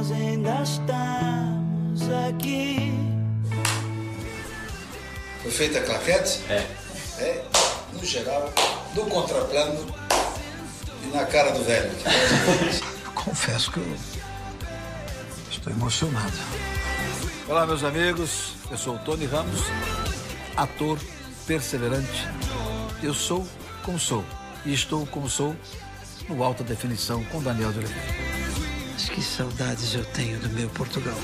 nós ainda estamos aqui. Foi feita a claquete? É. É, no geral, do contraplano e na cara do velho. Confesso que eu estou emocionado. Olá, meus amigos. Eu sou o Tony Ramos, ator perseverante. Eu sou como sou e estou como sou no Alta Definição com Daniel de Oliveira. Mas que saudades eu tenho do meu Portugal.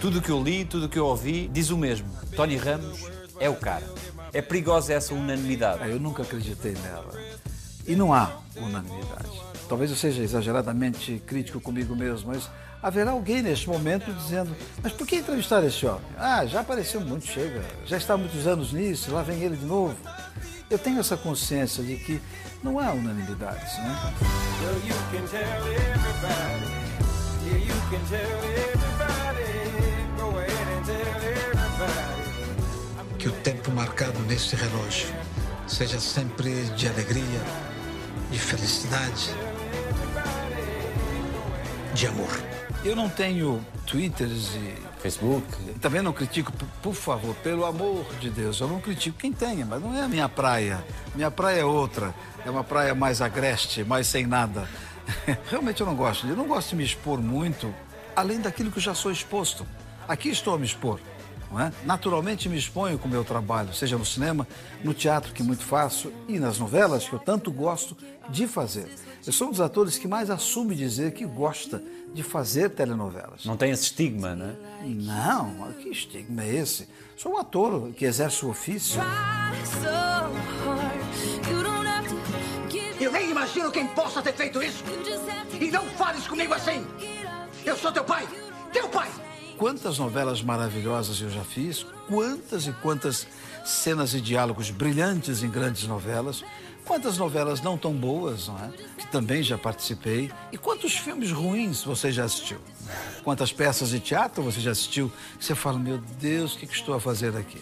Tudo o que eu li, tudo o que eu ouvi, diz o mesmo. Tony Ramos é o cara. É perigosa essa unanimidade. Ah, Eu nunca acreditei nela. E não há unanimidade. Talvez eu seja exageradamente crítico comigo mesmo, mas haverá alguém neste momento dizendo: Mas por que entrevistar esse homem? Ah, já apareceu muito, chega. Já está há muitos anos nisso, lá vem ele de novo. Eu tenho essa consciência de que não há unanimidades, né? Que o tempo marcado neste relógio seja sempre de alegria, de felicidade, de amor. Eu não tenho twitters e Facebook. também não critico, por, favor, pelo amor de Deus, eu não critico quem tenha, mas não é a minha praia. Minha praia é outra, é uma praia mais agreste, mais sem nada. Realmente eu não gosto, eu não gosto de me expor muito, além daquilo que já sou exposto. Aqui estou a me expor. Não é? Naturalmente me exponho com o meu trabalho, seja no cinema, no teatro, que muito faço, e nas novelas, que eu tanto gosto de fazer. Eu sou um dos atores que mais assume dizer que gosta de fazer telenovelas. Não tem esse estigma, não é? Não, que estigma é esse? Sou um ator que exerce o ofício. Eu nem imagino quem possa ter feito isso. E não fales comigo assim. Eu sou teu pai. Teu pai. Quantas novelas maravilhosas eu já fiz, quantas e quantas cenas e diálogos brilhantes em grandes novelas, quantas novelas não tão boas, não é? Que também já participei. E quantos filmes ruins você já assistiu? Quantas peças de teatro você já assistiu? Você fala, meu Deus, o que, que estou a fazer aqui?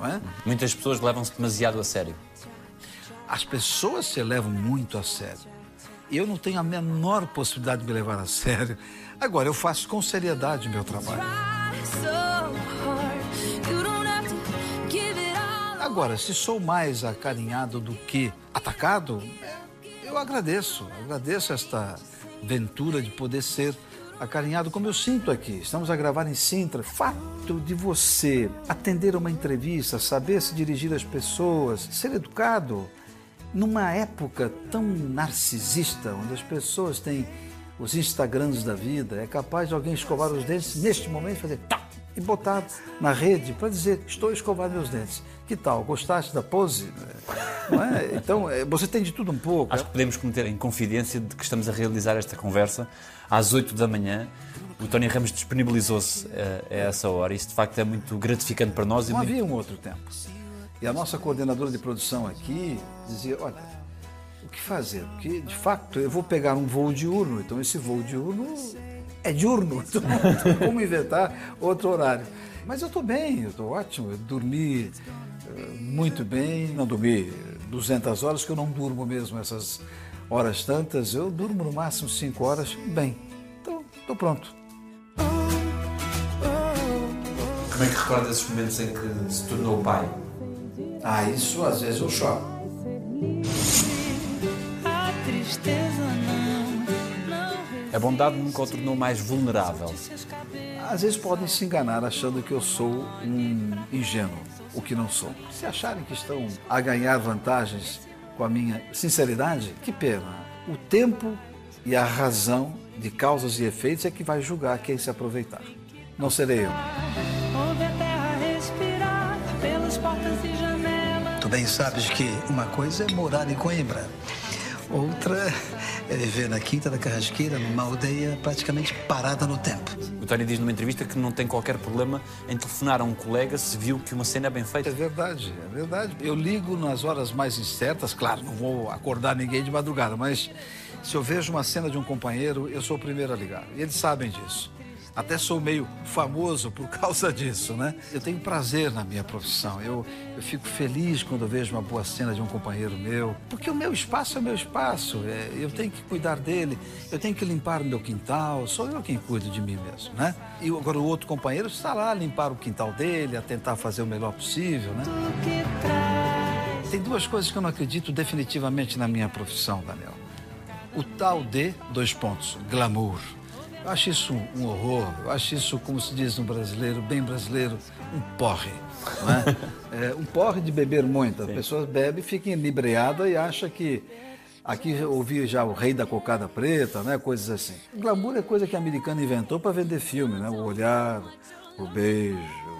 É? Muitas pessoas levam-se demasiado a sério. As pessoas se levam muito a sério. Eu não tenho a menor possibilidade de me levar a sério. Agora, eu faço com seriedade meu trabalho. Agora, se sou mais acarinhado do que atacado, eu agradeço. Agradeço esta ventura de poder ser acarinhado como eu sinto aqui. Estamos a gravar em Sintra. Fato de você atender uma entrevista, saber se dirigir às pessoas, ser educado, numa época tão narcisista, onde as pessoas têm os Instagrams da vida, é capaz de alguém escovar os dentes neste momento e fazer tá e botar na rede para dizer estou a escovar meus dentes. Que tal? Gostaste da pose? É? Então, é, você tem de tudo um pouco. Acho que podemos cometer em confidência de que estamos a realizar esta conversa às 8 da manhã. O Tony Ramos disponibilizou-se eh, a, essa hora. Isso de facto é muito gratificante para nós. e Não muito- havia um outro tempo. E a nossa coordenadora de produção aqui dizia, olha, o que fazer? Porque, de fato, eu vou pegar um voo diurno, então esse voo diurno é diurno, então como inventar outro horário. Mas eu estou bem, eu estou ótimo, eu dormi eh, muito bem, não dormi 200 horas, que eu não durmo mesmo essas horas tantas, eu durmo no máximo 5 horas, bem. Então, estou pronto. Como é que recorda esses momentos em que se tornou pai? Ah, isso às vezes eu choro. A A bondade nunca o tornou mais vulnerável. Às vezes podem se enganar achando que eu sou um ingênuo, o que não sou. Se acharem que estão a ganhar vantagens com a minha sinceridade, que pena. O tempo e a razão de causas e efeitos é que vai julgar quem se aproveitar. Não serei eu. Bem sabes que uma coisa é morar em Coimbra. Outra é viver na Quinta da Carrasqueira, numa aldeia praticamente parada no tempo. O Tony diz numa entrevista que não tem qualquer problema em telefonar a um colega se viu que uma cena é bem É feita. verdade, é verdade. Eu ligo nas horas mais incertas, claro, não vou acordar ninguém de madrugada, mas se eu vejo uma cena de um companheiro, eu sou o primeiro a ligar. E eles sabem disso. Até sou meio famoso por causa disso, né? Eu tenho prazer na minha profissão. Eu, eu fico feliz quando vejo uma boa cena de um companheiro meu, porque o meu espaço é o meu espaço. É, eu tenho que cuidar dele, eu tenho que limpar o meu quintal. Sou eu quem cuido de mim mesmo, né? E agora o outro companheiro está lá a limpar o quintal dele, a tentar fazer o melhor possível, né? Tem duas coisas que eu não acredito definitivamente na minha profissão, Daniel. O tal de, dois pontos, glamour. Eu acho isso um horror, eu acho isso, como se diz no brasileiro, bem brasileiro, um porre. É? é um porre de beber muito. As pessoas bebem, ficam inebriadas e acham que. Aqui eu ouvi já o rei da cocada preta, né? coisas assim. Glamour é coisa que a americana inventou para vender filme, né? O olhar, o beijo,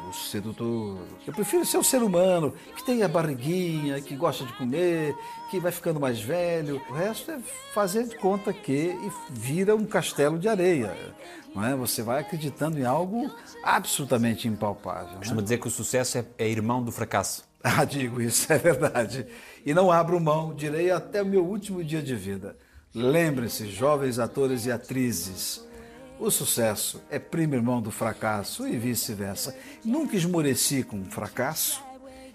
o sedutor. Eu prefiro ser um ser humano que tem a barriguinha, que gosta de comer, que vai ficando mais velho. O resto é fazer de conta que vira um castelo de areia. Não é? Você vai acreditando em algo absolutamente impalpável. Né? Costuma dizer que o sucesso é, é irmão do fracasso. Ah, digo isso, é verdade. E não abro mão, direi até o meu último dia de vida. Lembre-se, jovens atores e atrizes, o sucesso é primo irmão do fracasso e vice-versa. Nunca esmoreci com o fracasso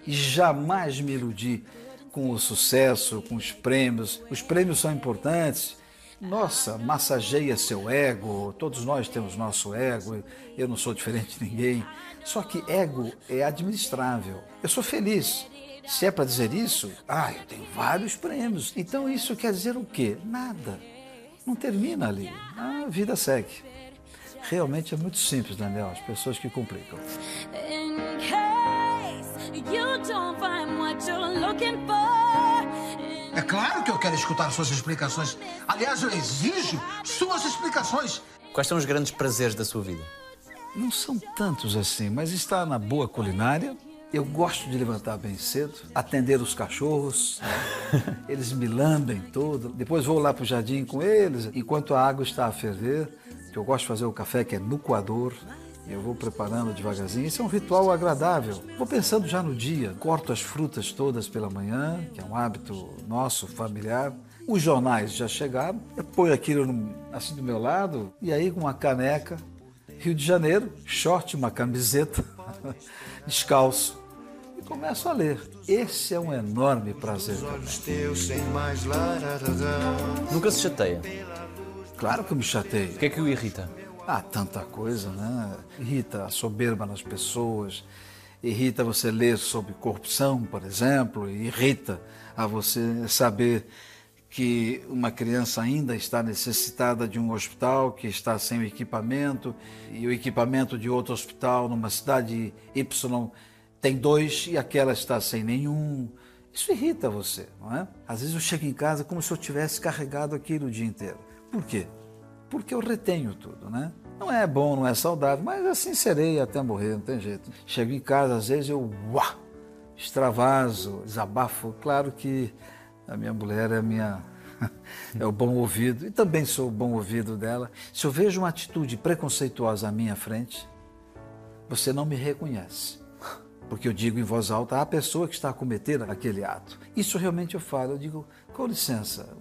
e jamais me iludi com o sucesso, com os prêmios. Os prêmios são importantes. Nossa, massageia seu ego. Todos nós temos nosso ego. Eu não sou diferente de ninguém. Só que ego é administrável. Eu sou feliz. Se é para dizer isso, ah, eu tenho vários prêmios. Então isso quer dizer o quê? Nada. Não termina ali. A vida segue. Realmente é muito simples, Daniel, as pessoas que complicam. É claro que eu quero escutar suas explicações. Aliás, eu exijo suas explicações. Quais são os grandes prazeres da sua vida? Não são tantos assim, mas está na boa culinária. Eu gosto de levantar bem cedo, atender os cachorros, né? eles me lambem todo. Depois vou lá para o jardim com eles, enquanto a água está a ferver que eu gosto de fazer o café que é no coador. Eu vou preparando devagarzinho. Isso é um ritual agradável. Vou pensando já no dia. Corto as frutas todas pela manhã, que é um hábito nosso, familiar. Os jornais já chegaram. Eu ponho aquilo assim do meu lado. E aí, com uma caneca, Rio de Janeiro, short, uma camiseta, descalço. E começo a ler. Esse é um enorme prazer. Nunca se chateia. Claro que eu me chateio. O que é que o irrita? Ah, tanta coisa, né? Irrita a soberba nas pessoas, irrita você ler sobre corrupção, por exemplo, irrita a você saber que uma criança ainda está necessitada de um hospital que está sem o equipamento e o equipamento de outro hospital numa cidade Y tem dois e aquela está sem nenhum. Isso irrita você, não é? Às vezes eu chego em casa como se eu tivesse carregado aquilo o dia inteiro. Por quê? Porque eu retenho tudo, né? Não é bom, não é saudável, mas assim serei até morrer, não tem jeito. Chego em casa, às vezes eu uá, extravaso, desabafo. Claro que a minha mulher é minha é o bom ouvido e também sou o bom ouvido dela. Se eu vejo uma atitude preconceituosa à minha frente, você não me reconhece. Porque eu digo em voz alta à pessoa que está a cometer aquele ato. Isso realmente eu falo. Eu digo, com licença,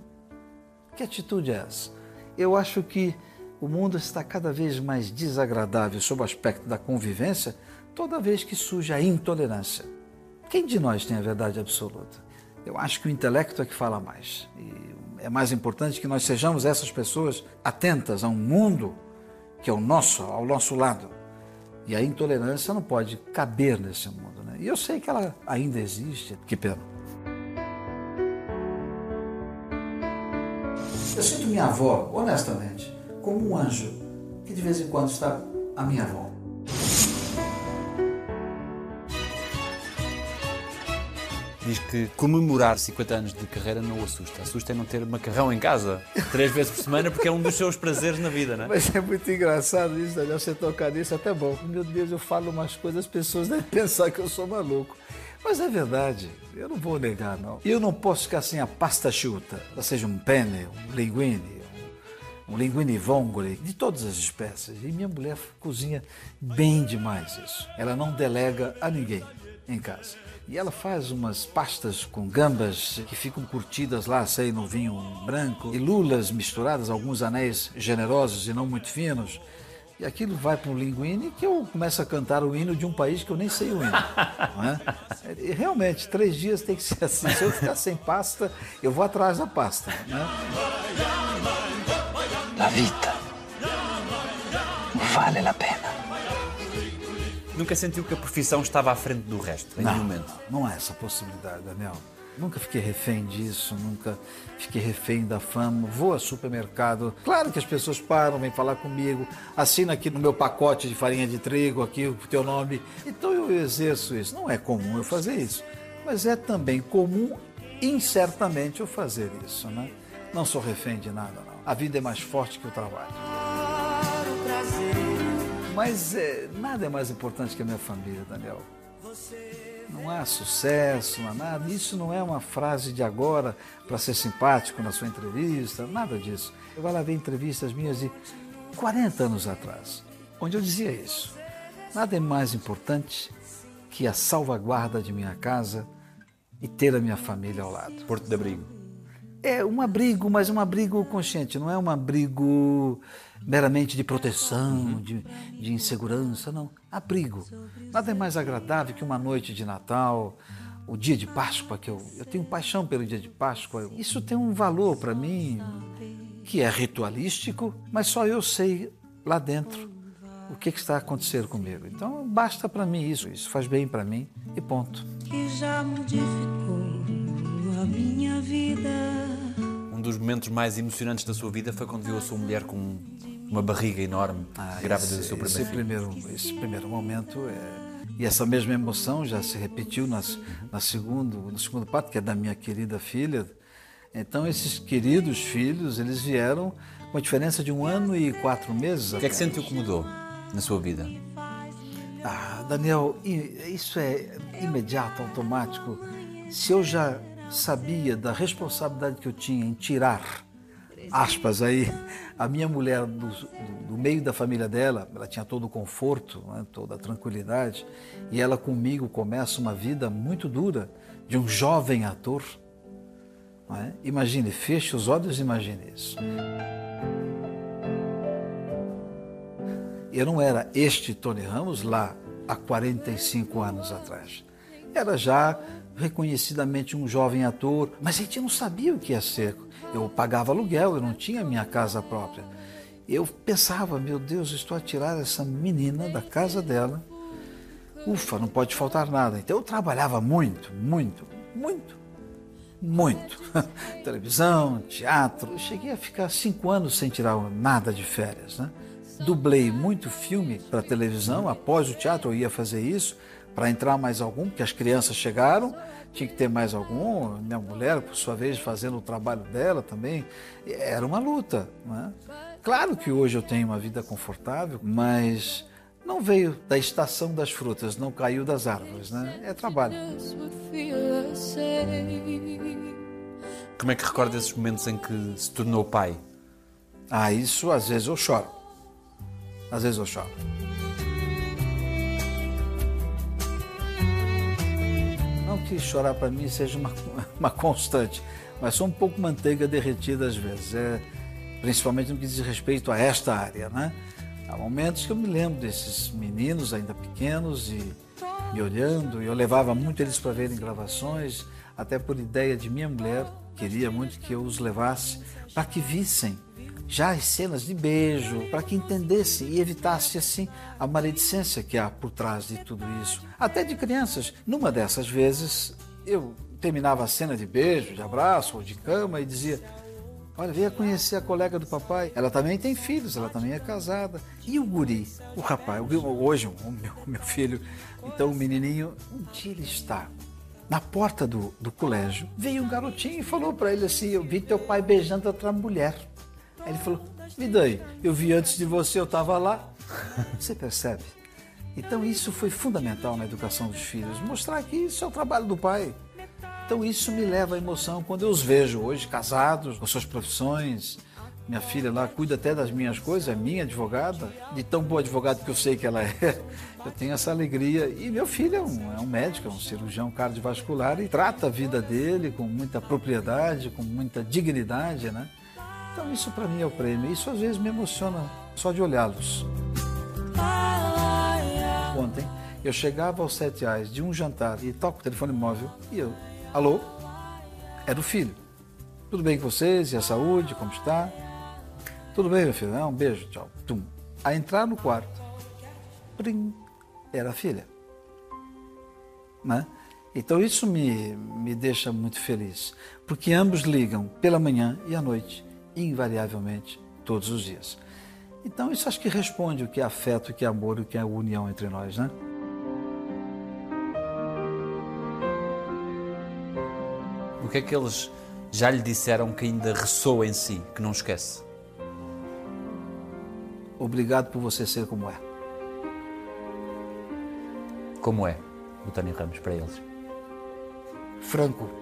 que atitude é essa? Eu acho que o mundo está cada vez mais desagradável sob o aspecto da convivência toda vez que surge a intolerância. Quem de nós tem a verdade absoluta? Eu acho que o intelecto é que fala mais. E é mais importante que nós sejamos essas pessoas atentas a um mundo que é o nosso, ao nosso lado. E a intolerância não pode caber nesse mundo. Né? E eu sei que ela ainda existe, que pena. Eu sinto minha avó, honestamente, como um anjo que de vez em quando está à minha volta. Diz que comemorar 50 anos de carreira não o assusta. Assusta é não ter macarrão em casa três vezes por semana, porque é um dos seus prazeres na vida, não é? Mas é muito engraçado isso, Daniel, você tocar nisso, até bom. Meu Deus, eu falo umas coisas, as pessoas devem pensar que eu sou maluco. Mas é verdade, eu não vou negar, não. Eu não posso ficar sem a pasta chuta, ou seja, um penne, um linguine, um, linguine vongole, de todas as espécies. E minha mulher cozinha bem demais isso. Ela não delega a ninguém em casa. E ela faz umas pastas com gambas que ficam curtidas lá, sei, no vinho branco, e lulas misturadas, alguns anéis generosos e não muito finos. E aquilo vai para um linguine que eu começo a cantar o hino de um país que eu nem sei o hino. é? Realmente, três dias tem que ser assim. Se eu ficar sem pasta, eu vou atrás da pasta. Né? La vita vale a pena. Nunca sentiu que a profissão estava à frente do resto, em nenhum Não, momento? não há essa possibilidade, Daniel. Nunca fiquei refém disso, nunca fiquei refém da fama. Vou ao supermercado, claro que as pessoas param, vêm falar comigo, assina aqui no meu pacote de farinha de trigo, aqui o teu nome. Então eu exerço isso. Não é comum eu fazer isso, mas é também comum, incertamente, eu fazer isso, né? Não sou refém de nada, não. A vida é mais forte que o trabalho. Mas é, nada é mais importante que a minha família, Daniel. Não há sucesso, não há nada. Isso não é uma frase de agora para ser simpático na sua entrevista, nada disso. Eu vou lá ver entrevistas minhas de 40 anos atrás, onde eu dizia isso. Nada é mais importante que a salvaguarda de minha casa e ter a minha família ao lado. Porto de Abrigo. É um abrigo, mas um abrigo consciente, não é um abrigo meramente de proteção, de, de insegurança, não. Abrigo. Nada é mais agradável que uma noite de Natal, o dia de Páscoa, que eu, eu tenho paixão pelo dia de Páscoa. Isso tem um valor para mim que é ritualístico, mas só eu sei lá dentro o que, que está acontecendo comigo. Então basta para mim isso, isso faz bem para mim e ponto. que já modificou a minha vida. Um dos momentos mais emocionantes da sua vida foi quando viu a sua mulher com uma barriga enorme, grávida do seu primeiro esse filho. primeiro, esse primeiro momento é, e essa mesma emoção já se repetiu nas, na segundo, no segundo parto, que é da minha querida filha. Então esses queridos filhos, eles vieram com a diferença de um ano e quatro meses. O que é que sentiu que mudou na sua vida? Ah, Daniel, isso é imediato, automático. Se eu já sabia da responsabilidade que eu tinha em tirar, aspas aí, a minha mulher do, do- do meio da família dela, ela tinha todo o conforto, né, toda a tranquilidade, e ela comigo começa uma vida muito dura de um jovem ator. é? Imagine, feche os olhos e imagine isso. Eu não era este Tony Ramos lá há 45 anos atrás. Era já reconhecidamente um jovem ator, mas a gente não sabia o que ia ser. Eu pagava aluguel, eu não tinha minha casa própria. Eu pensava, meu Deus, estou a tirar essa menina da casa dela. Ufa, não pode faltar nada. Então eu trabalhava muito, muito, muito, muito. Televisão, teatro. Eu cheguei a ficar cinco anos sem tirar nada de férias, né? Dublei muito filme para televisão. Após o teatro eu ia fazer isso para entrar mais algum, porque as crianças chegaram, tinha que ter mais algum. Minha mulher, por sua vez, fazendo o trabalho dela também. Era uma luta, não é? Claro que hoje eu tenho uma vida confortável, mas não veio da estação das frutas, não caiu das árvores, né? É trabalho. Como é que recorda esses momentos em que se tornou pai? Ah, isso às vezes eu choro. Às vezes eu choro. Não que chorar para mim seja uma, uma constante, mas sou um pouco manteiga derretida às vezes. É, principalmente no que diz respeito a esta área, né? Há momentos que eu me lembro desses meninos ainda pequenos e me olhando, e eu levava muito eles para verem gravações, até por ideia de minha mulher, queria muito que eu os levasse para que vissem já as cenas de beijo, para que entendessem e evitasse assim a maledicência que há por trás de tudo isso, até de crianças. Numa dessas vezes, eu terminava a cena de beijo, de abraço ou de cama e dizia: Olha, venha conhecer a colega do papai. Ela também tem filhos, ela também é casada. E o guri, o rapaz, hoje o meu, o meu filho, então o menininho, dia ele está na porta do, do colégio. Veio um garotinho e falou para ele assim: Eu vi teu pai beijando outra mulher. Aí ele falou: Me daí, eu vi antes de você, eu estava lá. Você percebe? Então isso foi fundamental na educação dos filhos, mostrar que isso é o trabalho do pai. Então isso me leva à emoção quando eu os vejo hoje casados, com suas profissões. Minha filha lá cuida até das minhas coisas, é minha advogada, de tão boa advogada que eu sei que ela é. Eu tenho essa alegria. E meu filho é um, é um médico, é um cirurgião cardiovascular e trata a vida dele com muita propriedade, com muita dignidade, né? Então isso para mim é o prêmio. Isso às vezes me emociona só de olhá-los. ontem, eu chegava aos sete reais de um jantar e toco o telefone móvel e eu, alô? Era o filho. Tudo bem com vocês? E a saúde? Como está? Tudo bem, meu filho? Um beijo, tchau. Tum. A entrar no quarto, prim, era a filha. Né? Então isso me, me deixa muito feliz, porque ambos ligam pela manhã e à noite, invariavelmente, todos os dias. Então isso acho que responde o que é afeto, o que é amor, o que é união entre nós, né? O que é que eles já lhe disseram que ainda ressoa em si, que não esquece? Obrigado por você ser como é. Como é o Tony Ramos para eles? Franco.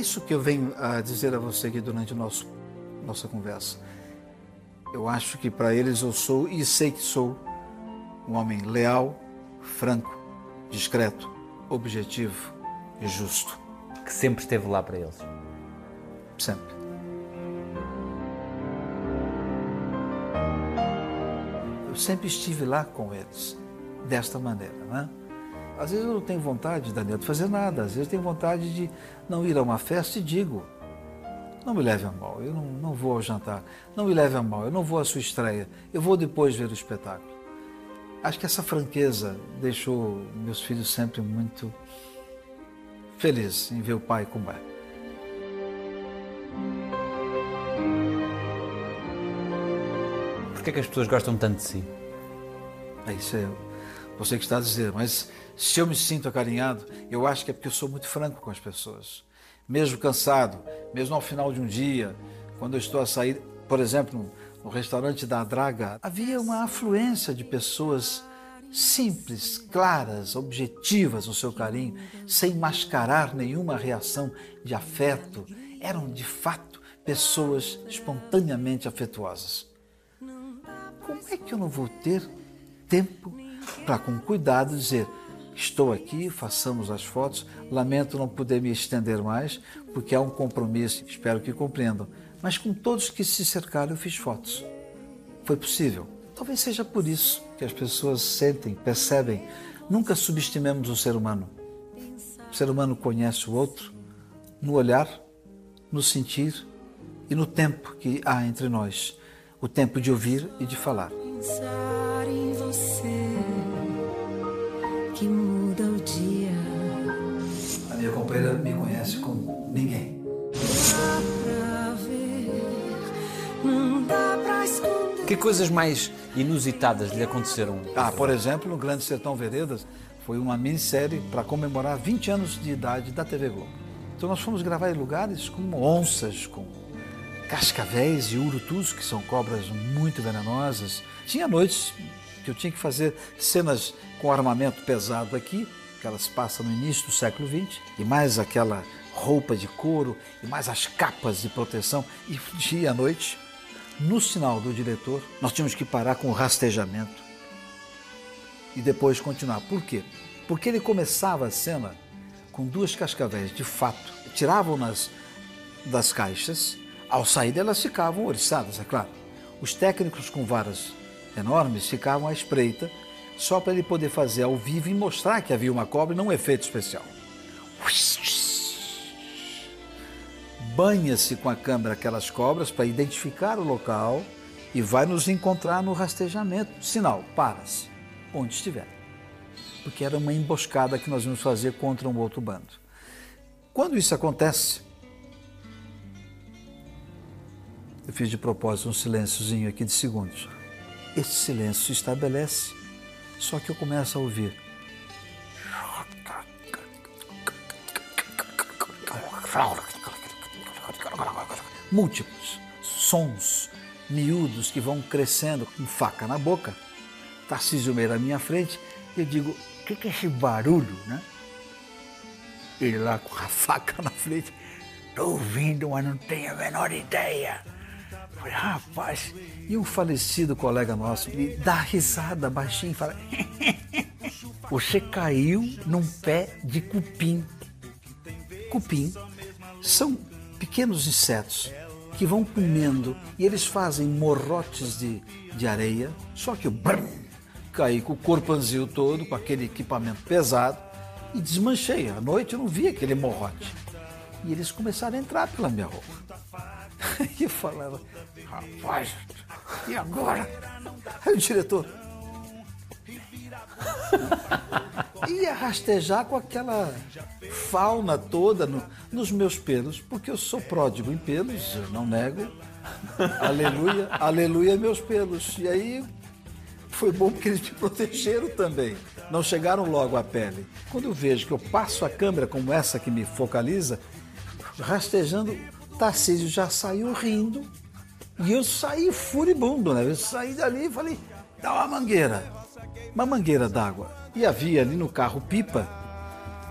Isso que eu venho a dizer a você aqui durante nosso, nossa conversa. Eu acho que para eles eu sou, e sei que sou, um homem leal, franco, discreto, objetivo e justo. Que sempre esteve lá para eles. Sempre. Eu sempre estive lá com eles, desta maneira, né? Às vezes eu não tenho vontade, Daniel, de fazer nada. Às vezes eu tenho vontade de não ir a uma festa e digo, não me leve a mal, eu não, não vou ao jantar. Não me leve a mal, eu não vou à sua estreia. Eu vou depois ver o espetáculo. Acho que essa franqueza deixou meus filhos sempre muito felizes em ver o pai como é. Por que é que as pessoas gostam tanto de si? É isso é você que está a dizer, mas se eu me sinto acarinhado, eu acho que é porque eu sou muito franco com as pessoas. Mesmo cansado, mesmo ao final de um dia, quando eu estou a sair, por exemplo, no, restaurante da Draga, havia uma afluência de pessoas simples, claras, objetivas no seu carinho, sem mascarar nenhuma reação de afeto. Eram, de fato, pessoas espontaneamente afetuosas. Como é que eu não vou ter tempo para, com cuidado, dizer: estou aqui, façamos as fotos, lamento não poder me estender mais, porque há um compromisso, espero que compreendam. Mas com todos que se cercaram, eu fiz fotos. Foi possível. Talvez seja por isso que as pessoas sentem, percebem. Nunca subestimemos o ser humano. O ser humano conhece o outro no olhar, no sentir e no tempo que há entre nós o tempo de ouvir e de falar. Pensar em você que muda o dia. A minha companheira me conhece como ninguém. Dá pra ver, não dá pra esconder. Que coisas mais inusitadas lhe aconteceram? Ah, por exemplo, no Grande Sertão Veredas foi uma minissérie para comemorar 20 anos de idade da TV Globo. Então nós fomos gravar em lugares com onças, com cascavéis e urutus, que são cobras muito venenosas. Tinha noites que eu tinha que fazer cenas com armamento pesado aqui, que elas passam no início do século XX, e mais aquela roupa de couro, e mais as capas de proteção, e dia à noite, no sinal do diretor, nós tínhamos que parar com o rastejamento e depois continuar. Por quê? Porque ele começava a cena com duas cascavéis, de fato, tiravam-nas das caixas, ao sair elas ficavam oriçadas, é claro. Os técnicos com varas enormes ficavam à espreita, só para ele poder fazer ao vivo e mostrar que havia uma cobra e não um efeito especial. Banha-se com a câmera aquelas cobras para identificar o local e vai nos encontrar no rastejamento. Sinal, para-se, onde estiver. Porque era uma emboscada que nós íamos fazer contra um outro bando. Quando isso acontece, eu fiz de propósito um silênciozinho aqui de segundos. Esse silêncio se estabelece, só que eu começo a ouvir. Múltiplos sons miúdos que vão crescendo com faca na boca. Tarcísio Meira à minha frente, eu digo, o que, que é esse barulho, né? Ele lá com a faca na frente, estou ouvindo, mas não tenho a menor ideia. Falei, rapaz, e um falecido colega nosso me dá risada baixinho e fala: Você caiu num pé de cupim. Cupim são pequenos insetos que vão comendo e eles fazem morrotes de, de areia, só que eu brum, caí com o corpanzil todo, com aquele equipamento pesado e desmanchei. À noite eu não vi aquele morrote. E eles começaram a entrar pela minha roupa. E eu falava, rapaz, e agora? Aí o diretor, ia rastejar com aquela fauna toda no- nos meus pelos, porque eu sou pródigo em pelos, eu não nego. Aleluia, aleluia meus pelos. E aí foi bom porque eles me protegeram também. Não chegaram logo à pele. Quando eu vejo que eu passo a câmera como essa que me focaliza, rastejando, Tarcísio já saiu rindo e eu saí furibundo, né? Eu saí dali e falei, dá uma mangueira, uma mangueira d'água. E havia ali no carro pipa,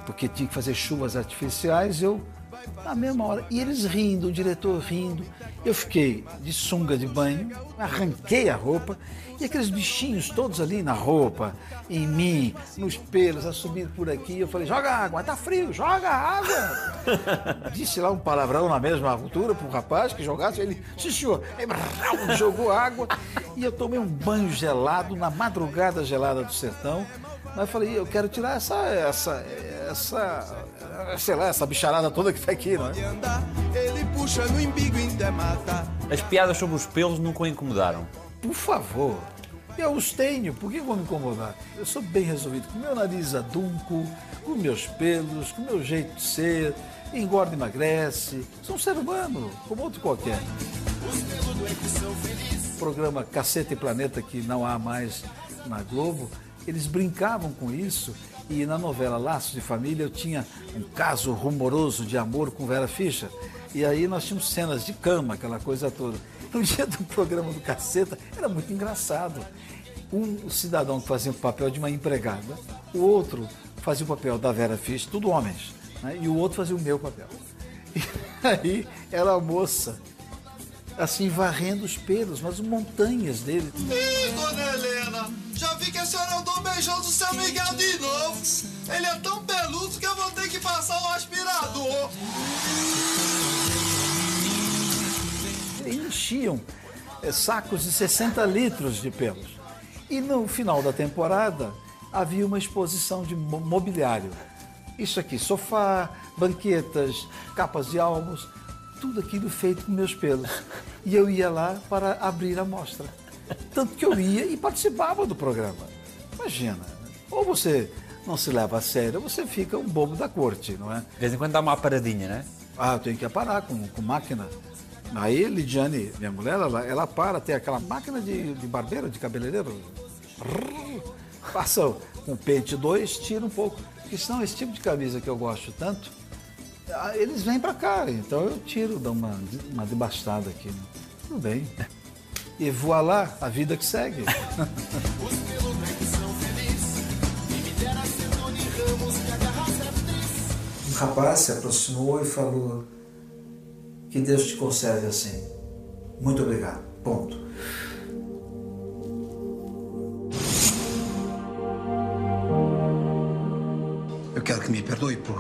porque tinha que fazer chuvas artificiais, eu, na mesma hora, e eles rindo, o diretor rindo. Eu fiquei de sunga de banho, arranquei a roupa, e aqueles bichinhos todos ali na roupa, em mim, nos pelos, a subir por aqui. Eu falei, joga água, tá frio, joga água. Disse lá um palavrão na mesma altura pro rapaz que jogasse, ele, sim senhor, Aí, brrr, jogou água, e eu tomei um banho gelado na madrugada gelada do sertão. Mas eu falei, eu quero tirar essa, essa, essa, sei lá, essa bicharada toda que tá aqui, é? matar. As piadas sobre os pelos nunca o incomodaram. Por favor, eu os tenho, por que vão me incomodar? Eu sou bem resolvido, com meu nariz adunco, com meus pelos, com meu jeito de ser, engorda e emagrece. Sou um ser humano, como outro qualquer. O programa Cacete e Planeta, que não há mais na Globo, eles brincavam com isso e na novela Laços de Família eu tinha um caso rumoroso de amor com Vera Fischer. E aí nós tínhamos cenas de cama, aquela coisa toda. No dia do programa do Caceta, era muito engraçado. Um cidadão fazia o papel de uma empregada, o outro fazia o papel da Vera Fischer, tudo homens, né? e o outro fazia o meu papel. E aí era a moça, assim, varrendo os pelos, mas montanhas dele. Ih, dona Helena, já vi que a senhora andou beijando o seu Miguel de novo. Ele é tão peludo que eu vou ter que passar o aspirador. enchiam eh, sacos de 60 litros de pelos. E no final da temporada havia uma exposição de mo- mobiliário. Isso aqui, sofá, banquetas, capas de álbuns, tudo aquilo feito com meus pelos. E eu ia lá para abrir a mostra. Tanto que eu ia e participava do programa. Imagina, ou você não se leva a sério, ou você fica um bobo da corte, não é? De vez em quando dá uma paradinha, né? Ah, eu tenho que parar com, com máquina. Aí, Lidiane, minha mulher, ela, ela para, tem aquela máquina de, de barbeiro, de cabeleireiro. Passa com pente 2, tira um pouco. Porque senão esse tipo de camisa que eu gosto tanto, eles vêm pra cá. Então eu tiro, dou uma, uma debastada aqui. Tudo bem. E voa lá, a vida que segue. Um rapaz se aproximou e falou: Que Deus te conserve assim. Muito obrigado. Ponto. Eu quero que me perdoe por,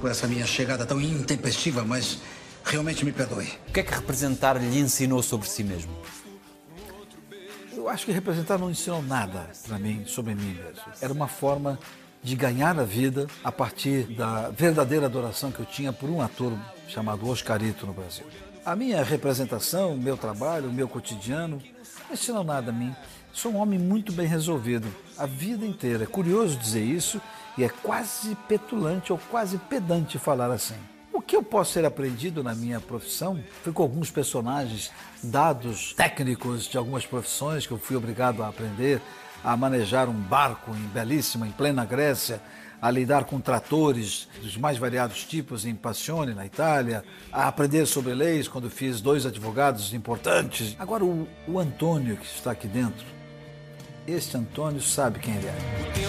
por essa minha chegada tão intempestiva, mas realmente me perdoe. O que é que representar lhe ensinou sobre si mesmo? Eu acho que representar não ensinou nada para mim sobre mim mesmo. Era uma forma de ganhar a vida a partir da verdadeira adoração que eu tinha por um ator chamado Oscarito no Brasil. A minha representação, o meu trabalho, o meu cotidiano, não ensinou nada a mim. Sou um homem muito bem resolvido a vida inteira. É curioso dizer isso e é quase petulante ou quase pedante falar assim. O que eu posso ter aprendido na minha profissão foi com alguns personagens, dados técnicos de algumas profissões que eu fui obrigado a aprender, a manejar um barco em belíssima, em plena Grécia, a lidar com tratores dos mais variados tipos em Passione, na Itália, a aprender sobre leis quando fiz dois advogados importantes. Agora, o, o Antônio que está aqui dentro, este Antônio sabe quem ele é.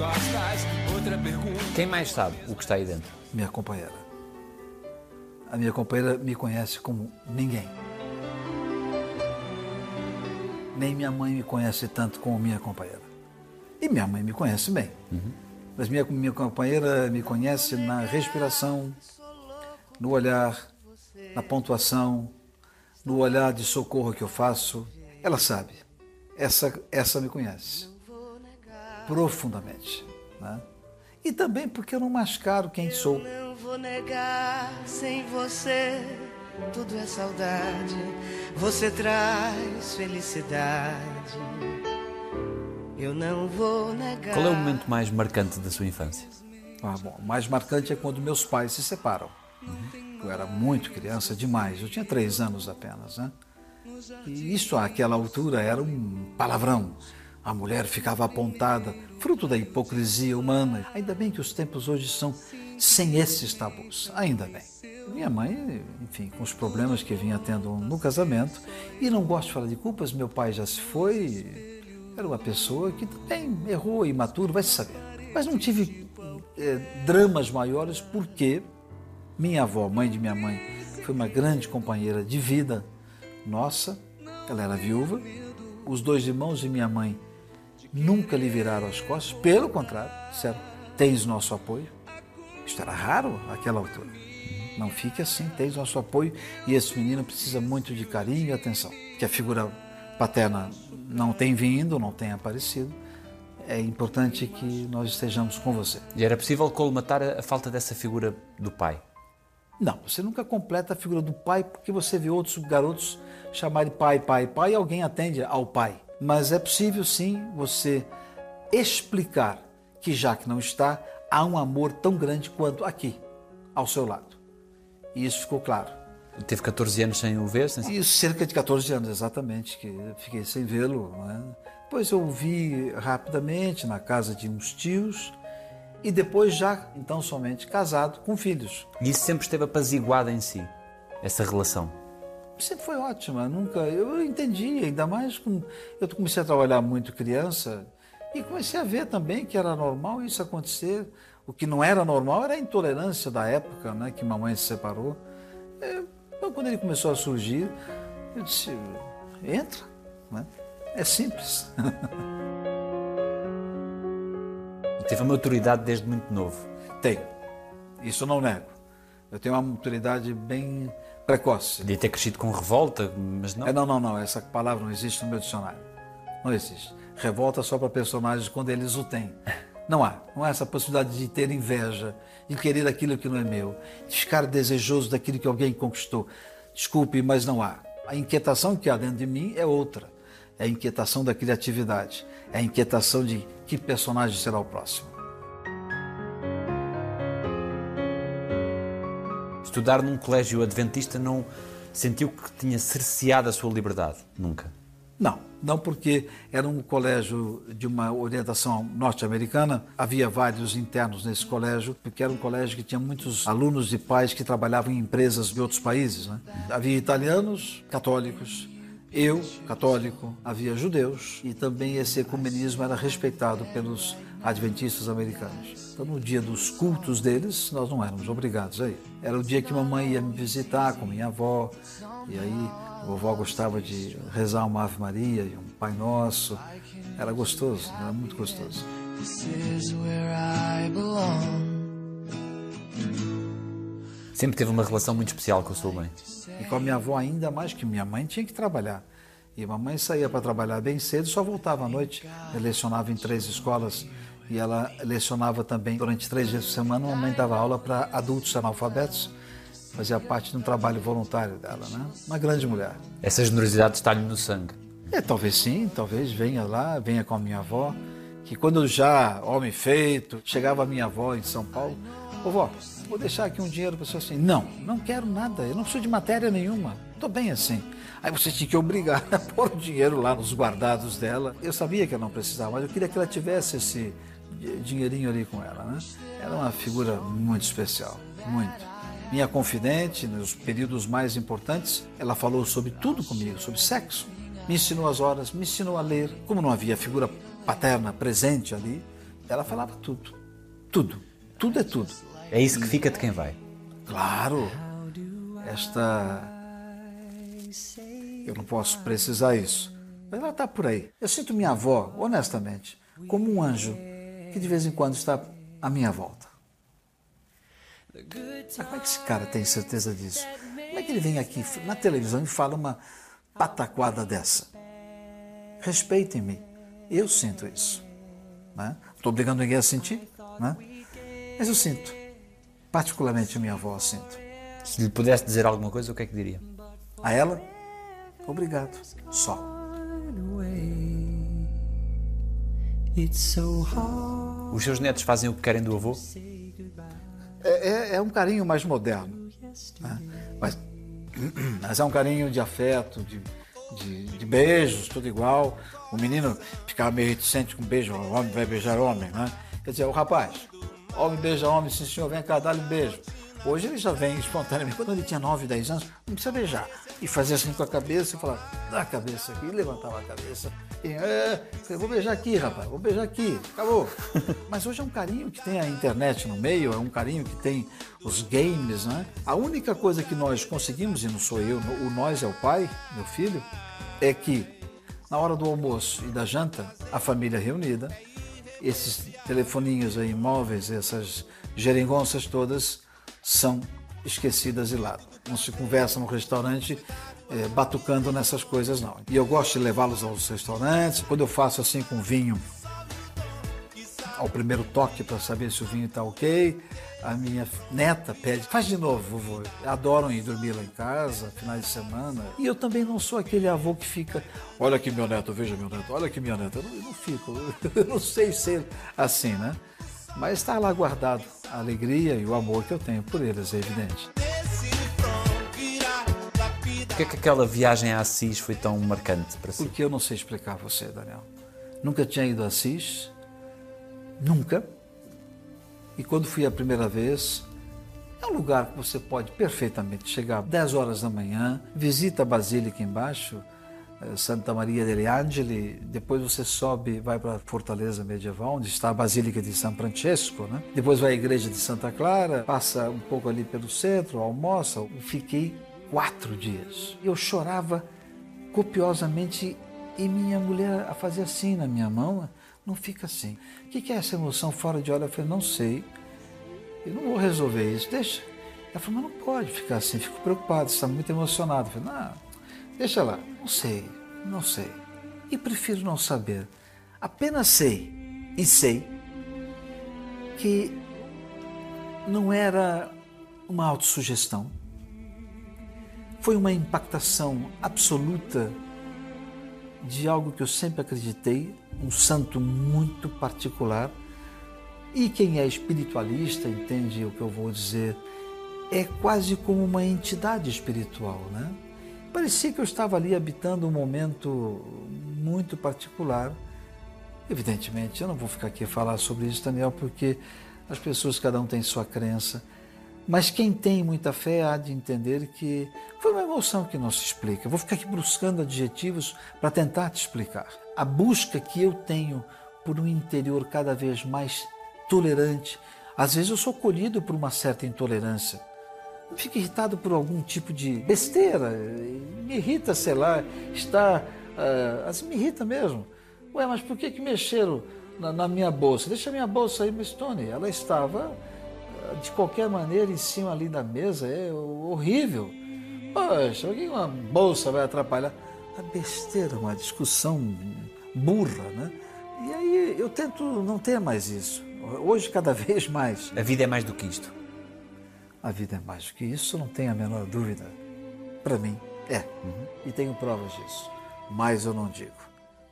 Costas. Outra pergunta. Quem mais sabe o que está aí dentro? minha companheira. A minha companheira me conhece como ninguém. Nem minha mãe me conhece tanto como minha companheira. E minha mãe me conhece bem. Mas minha, minha companheira me conhece na respiração, no olhar, na pontuação, no olhar de socorro que eu faço. Ela sabe. Essa, essa me conhece profundamente. Né? E também porque eu não mascaro quem sou. Não vou negar sem você. Tudo é saudade. Você traz felicidade. Eu não vou negar. Qual é o momento mais marcante da sua infância? Ah, bom, o mais marcante é quando meus pais se separam. Eu era muito criança demais, eu tinha três anos apenas. Né? E isso àquela altura era um palavrão. A mulher ficava apontada, fruto da hipocrisia humana. Ainda bem que os tempos hoje são sem esses tabus, ainda bem. Minha mãe, enfim, com os problemas que vinha tendo no casamento, e não gosto de falar de culpas, meu pai já se foi, era uma pessoa que também errou, imaturo, vai se saber. Mas não tive eh, dramas maiores porque minha avó, mãe de minha mãe, foi uma grande companheira de vida nossa, ela era viúva, os dois irmãos de minha mãe nunca lhe viraram as costas, pelo contrário, disseram: tens nosso apoio. Isto era raro naquela altura. Não fique assim, tens nosso apoio e esse menino precisa muito de carinho e atenção. Que a figura paterna não tem vindo, não tem aparecido. É importante que nós estejamos com você. E era possível colmatar a falta dessa figura do pai? Não, você nunca completa a figura do pai porque você vê outros garotos chamarem pai, pai, pai e alguém atende ao pai. Mas é possível sim você explicar que já que não está, há um amor tão grande quanto aqui, ao seu lado. E isso ficou claro. Teve 14 anos sem o ver? Sem... Isso cerca de 14 anos, exatamente, que fiquei sem vê-lo. Né? Depois eu o vi rapidamente na casa de uns tios e depois já, então, somente casado com filhos. E isso sempre esteve apaziguado em si, essa relação? Sempre foi ótima, nunca. Eu entendi, ainda mais com. Eu comecei a trabalhar muito criança e comecei a ver também que era normal isso acontecer. O que não era normal era a intolerância da época, né, que mamãe se separou. É, então, quando ele começou a surgir, eu disse: entra, né? é simples. Teve uma maturidade desde muito novo. Tenho, isso eu não nego. Eu tenho uma maturidade bem precoce. Podia ter crescido com revolta, mas não. É, não, não, não. Essa palavra não existe no meu dicionário. Não existe. Revolta só para personagens quando eles o têm. Não há. Não há essa possibilidade de ter inveja, de querer aquilo que não é meu, de ficar desejoso daquilo que alguém conquistou. Desculpe, mas não há. A inquietação que há dentro de mim é outra. É a inquietação da criatividade. É a inquietação de que personagem será o próximo. Estudar num colégio adventista não sentiu que tinha cerceado a sua liberdade? Nunca. Não, não porque era um colégio de uma orientação norte-americana. Havia vários internos nesse colégio, porque era um colégio que tinha muitos alunos de pais que trabalhavam em empresas de outros países. Né? Havia italianos, católicos, eu, católico, havia judeus e também esse ecumenismo era respeitado pelos adventistas americanos. Então, no dia dos cultos deles, nós não éramos obrigados a ir. Era o dia que mamãe ia me visitar com minha avó, e aí a vovó gostava de rezar uma Ave Maria e um Pai Nosso. Era gostoso, era muito gostoso. This is where I belong. Sempre teve uma relação muito especial com a sua mãe. E com a minha avó ainda mais, que minha mãe tinha que trabalhar. E a mamãe saía para trabalhar bem cedo, só voltava à noite. Ela lecionava em três escolas e ela lecionava também durante três vezes por semana. A mamãe dava aula para adultos analfabetos, fazia parte de um trabalho voluntário dela, né? Uma grande mulher. Essa generosidade está-lhe no sangue. É, talvez sim, talvez venha lá, venha com a minha avó, que quando já, homem feito, chegava a minha avó em São Paulo, ô vó, vou deixar aqui um dinheiro para você assim. Não, não quero nada, eu não preciso de matéria nenhuma, estou bem assim. Aí você tinha que obrigar a pôr o dinheiro lá nos guardados dela. Eu sabia que ela não precisava, mas eu queria que ela tivesse esse dinheirinho ali com ela, né? Era uma figura muito especial, muito. Minha confidente, nos períodos mais importantes, ela falou sobre tudo comigo, sobre sexo. Me ensinou as horas, me ensinou a ler. Como não havia figura paterna presente ali, ela falava tudo. Tudo. Tudo é tudo. É isso que fica de quem vai. Claro, esta. Eu não posso precisar isso, mas ela está por aí. Eu sinto minha avó, honestamente, como um anjo que de vez em quando está à minha volta. Mas como é que esse cara tem certeza disso? Como é que ele vem aqui na televisão e fala uma pataquada dessa? Respeitem-me. Eu sinto isso. Não estou obrigando ninguém a sentir, né? mas eu sinto. Particularmente minha avó sinto. Se lhe pudesse dizer alguma coisa, o que é que diria? A ela, obrigado. Só. It's so hard. Os seus netos fazem o que querem do avô? É, é- é um carinho mais moderno. né? Mas, mas é um carinho de afeto, de, de, de beijos, tudo igual. O menino ficava meio reticente com beijo, o homem vai beijar homem, né? Quer dizer, o rapaz, homem beija homem, sim senhor, vem cá, dá-lhe um beijo. Hoje ele já vem espontaneamente. Quando ele tinha 9, 10 anos, não precisa beijar. E fazia assim com a cabeça e falava, dá a cabeça aqui, levantava a cabeça. É, falei, vou beijar aqui, rapaz, vou beijar aqui, acabou. Mas hoje é um carinho que tem a internet no meio, é um carinho que tem os games, né? A única coisa que nós conseguimos, e não sou eu, o nós é o pai, meu filho, é que na hora do almoço e da janta, a família reunida, esses telefoninhos aí móveis, essas geringonças todas são esquecidas de lado. Não se conversa no restaurante eh, batucando nessas coisas não. E eu gosto de levá-los aos restaurantes. Quando eu faço assim com vinho, ao primeiro toque para saber se o vinho está ok, a minha neta pede, faz de novo, vovô. Adoram ir dormir lá em casa, finais de semana. E eu também não sou aquele avô que fica, olha aqui meu neto, veja meu neto, olha aqui minha neta. Eu não, eu não fico, eu não sei ser assim, né? Mas está lá guardado a alegria e o amor que eu tenho por eles, é evidente. Por que é que aquela viagem a Assis foi tão marcante para si? Porque eu não sei explicar a você, Daniel. Nunca tinha ido a Assis, nunca. E quando fui a primeira vez, é um lugar que você pode perfeitamente chegar 10 horas da manhã, visita a Basílica embaixo, eh, Santa Maria degli Angeli, depois você sobe, vai para a Fortaleza Medieval, onde está a Basílica de São Francesco, né? depois vai à Igreja de Santa Clara, passa um pouco ali pelo centro, almoça. Fiquei quatro dias. Eu chorava copiosamente e minha mulher a fazia assim na minha mão, não fica assim. O que é essa emoção fora de hora? Eu falei, não sei, eu não vou resolver isso, deixa. Ela falou, mas não pode ficar assim, fico preocupado, você está muito emocionado. Eu falei, não, deixa lá, não sei, não sei. E prefiro não saber. Apenas sei, e sei, que não era uma autossugestão, foi uma impactação absoluta de algo que eu sempre acreditei, um santo muito particular. E quem é espiritualista entende o que eu vou dizer, é quase como uma entidade espiritual, né? Parecia que eu estava ali habitando um momento muito particular. Evidentemente, eu não vou ficar aqui a falar sobre isso, Daniel, porque as pessoas, cada um tem sua crença. Mas quem tem muita fé há de entender que foi uma emoção que não se explica. Vou ficar aqui buscando adjetivos para tentar te explicar. A busca que eu tenho por um interior cada vez mais tolerante. Às vezes eu sou colhido por uma certa intolerância. Eu fico irritado por algum tipo de besteira. Me irrita, sei lá, está. ah, assim, me irrita mesmo. Ué, mas por que, que mexeram na, na minha bolsa? Deixa a minha bolsa aí, Miss Tony. Ela estava de qualquer maneira em cima ali da mesa, é horrível. Poxa, o que uma bolsa vai atrapalhar? A besteira, uma discussão burra, né? E aí eu tento não ter mais isso. Hoje, cada vez mais. A vida é mais do que isto. A vida é mais do que isso, não tenho a menor dúvida. Para mim, é. E tenho provas disso. Mas eu não digo.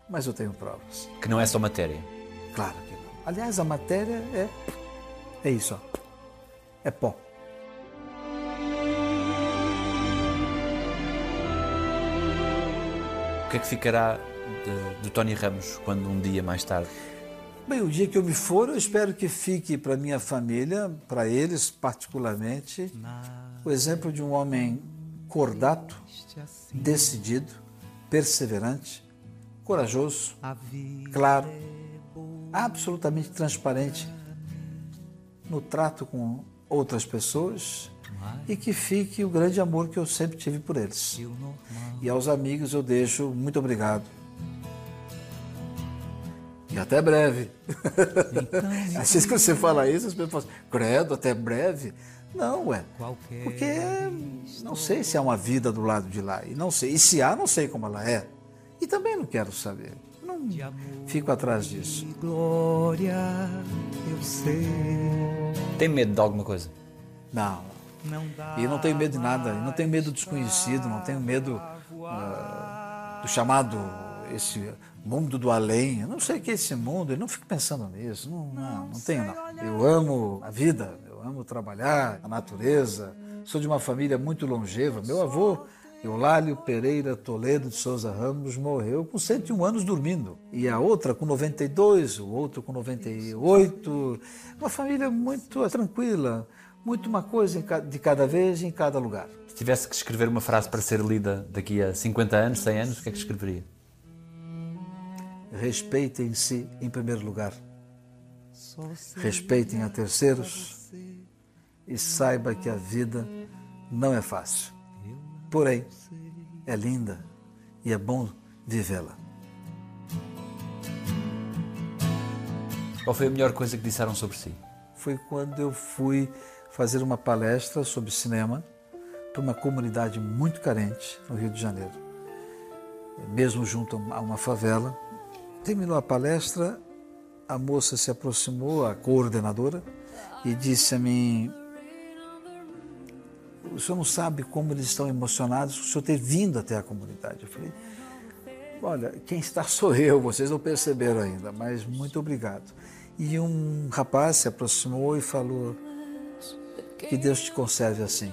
Mas eu tenho provas. Que não é só matéria. Claro que não. Aliás, a matéria é. É isso, ó. É pó. O que é que ficará de, de Tony Ramos quando um dia mais tarde? Bem, o dia que eu me for, eu espero que fique para minha família, para eles particularmente, o exemplo de um homem cordato, decidido, perseverante, corajoso, claro, absolutamente transparente no trato com outras pessoas e que fique o grande amor que eu sempre tive por eles. E aos amigos eu deixo muito obrigado. E até breve. Às vezes quando você fala isso, as pessoas falam, credo, até breve. Não, ué. Porque não sei se há uma vida do lado de lá. E não sei. E se há, não sei como ela é. E também não quero saber. Não fico atrás disso. Glória, eu sei. Tem medo de alguma coisa? Não. E não tenho medo de nada. E não tenho medo do desconhecido. Não tenho medo ah, do chamado esse mundo do além. Eu não sei o que é esse mundo. Eu não fico pensando nisso. Não, não, não tenho não. Eu amo a vida. Eu amo trabalhar, a natureza. Sou de uma família muito longeva. Meu avô Eulálio Pereira Toledo de Souza Ramos morreu com 101 anos dormindo. E a outra com 92, o outro com 98. Uma família muito tranquila, muito uma coisa de cada vez em cada lugar. Se tivesse que escrever uma frase para ser lida daqui a 50 anos, 100 anos, o que é que escreveria? Respeitem-se em primeiro lugar. Respeitem a terceiros e saiba que a vida não é fácil. Porém, é linda e é bom vivê-la. Qual foi a melhor coisa que disseram sobre si? Foi quando eu fui fazer uma palestra sobre cinema para uma comunidade muito carente no Rio de Janeiro, mesmo junto a uma favela. Terminou a palestra, a moça se aproximou, a coordenadora, e disse a mim: o senhor não sabe como eles estão emocionados por o senhor ter vindo até a comunidade. Eu falei, olha, quem está sou eu, vocês não perceberam ainda, mas muito obrigado. E um rapaz se aproximou e falou, que Deus te conserve assim.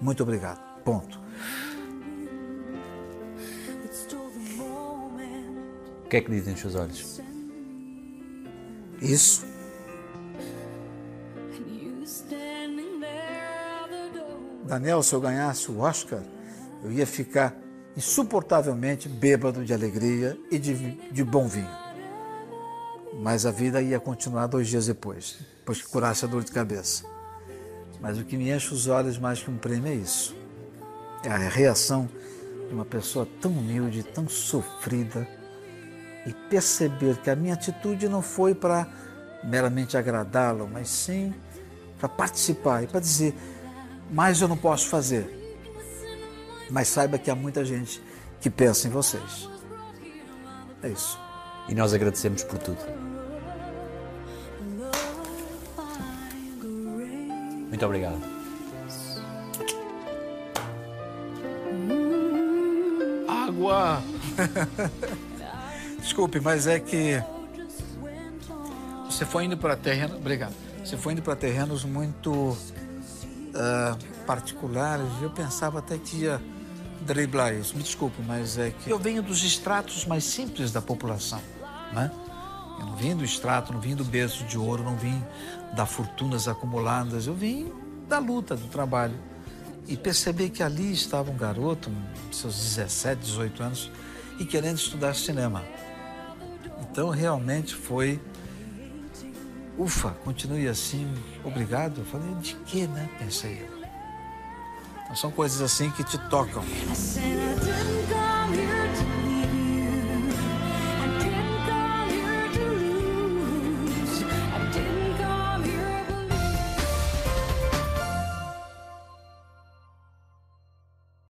Muito obrigado. Ponto. O que é que dizem os seus olhos? Isso Daniel, se eu ganhasse o Oscar, eu ia ficar insuportavelmente bêbado de alegria e de, de bom vinho. Mas a vida ia continuar dois dias depois, depois que curasse a dor de cabeça. Mas o que me enche os olhos mais que um prêmio é isso. É a reação de uma pessoa tão humilde, tão sofrida, e perceber que a minha atitude não foi para meramente agradá-lo, mas sim para participar e para dizer: mais eu não posso fazer. Mas saiba que há muita gente que pensa em vocês. É isso. E nós agradecemos por tudo. Muito obrigado. Água! Desculpe, mas é que você foi indo para terreno. Obrigado. Você foi indo para terrenos muito uh, particulares, eu pensava até que ia driblar isso. Me desculpe, mas é que eu venho dos estratos mais simples da população, né? Eu não vim do extrato, não vim do berço de ouro, não vim das fortunas acumuladas, eu vim da luta, do trabalho. E percebi que ali estava um garoto, seus 17, 18 anos, e querendo estudar cinema. Então realmente foi ufa, continue assim, obrigado. Eu falei, de que, né? Pensei eu. Então, são coisas assim que te tocam.